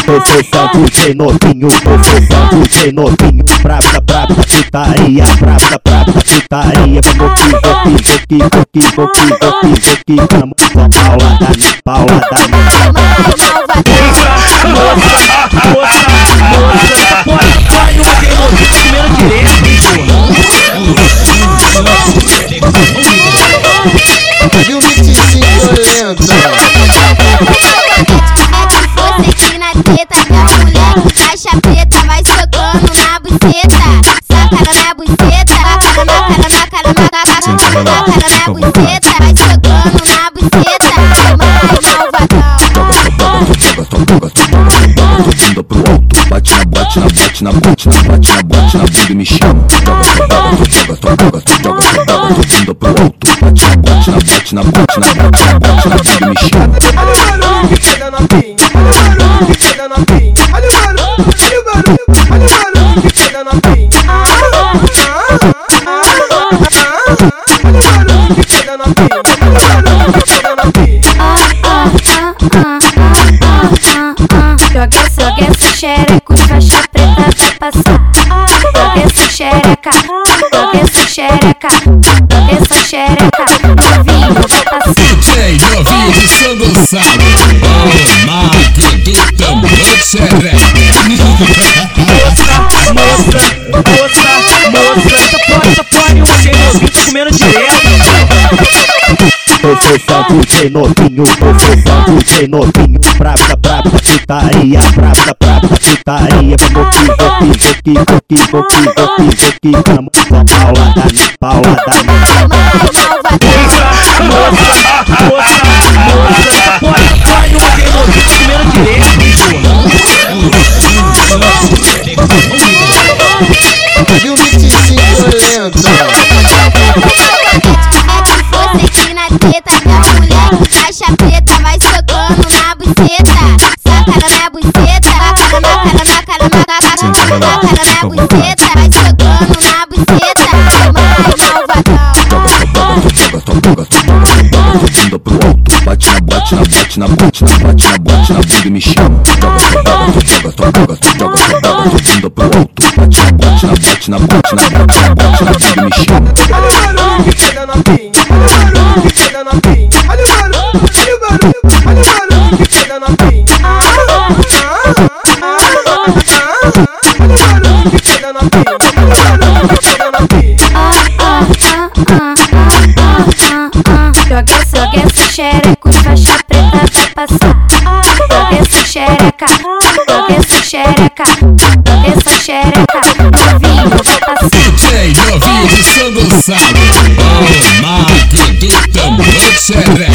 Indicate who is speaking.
Speaker 1: Processando DJ novinho, processando DJ novinho Brava, brava, putaria, brava, brava, putaria Vamos que, vamos que, vamos que, vamos que, vamos que, vamos que Vamos com paulada, paulada
Speaker 2: Viu me te
Speaker 3: preta vai socando na buceta. Saca na buceta, cara, na cara, na cara, na cara, na cara, na buceta. Vai socando na buceta,
Speaker 4: bunda pro alto, bate na, bate na, bate na, bate na, bate na, bate na bunda e me chama. Joga, joga, joga, joga, joga, bunda pro alto, bate na, bate na, bate na, bate na, bate na, bate na bunda e me chama.
Speaker 2: Na pinha.
Speaker 5: Joga, joga essa xereca, faixa preta vai passar. Joga essa xereca, joga essa xereca, joga essa xereca, novinho vai passar.
Speaker 6: DJ novinho de São Gonçalo, o mago do tambor xereca.
Speaker 1: Processando DJ novinho, processando DJ novinho Brava, brava, putaria, brava, brava, putaria Vamos que, vamos que, vamos que, vamos que, vamos que, vamos que Vamos com paulada, paulada
Speaker 7: Moça, moça, moça Essa porra, essa porra nenhuma que tá comendo direto
Speaker 2: Viu me te violenta?
Speaker 3: Você aqui na teta, que a mulher caixa preta vai socando na buceta. Saca na minha buceta, saca na cara, na cara, na cara, na cara, na na buceta. Vai socando na buceta,
Speaker 4: bunda pro bate na, bate na, bate na, bate na, bate na, bate na bunda e me chama. Joga, joga, joga, joga, joga, joga, bunda pro alto, na, bate na, bate na, bate na, bate na, bate na bunda e me chama.
Speaker 2: Olha o barulho que chega na pinha, olha o barulho que chega na pinha,
Speaker 5: Joga, joga essa xereca, faixa preta vai passar. Joga essa xereca, joga essa xereca, joga essa xereca, novinho vai passar.
Speaker 6: DJ novinho de São Gonçalo, o mago do tambor xereca.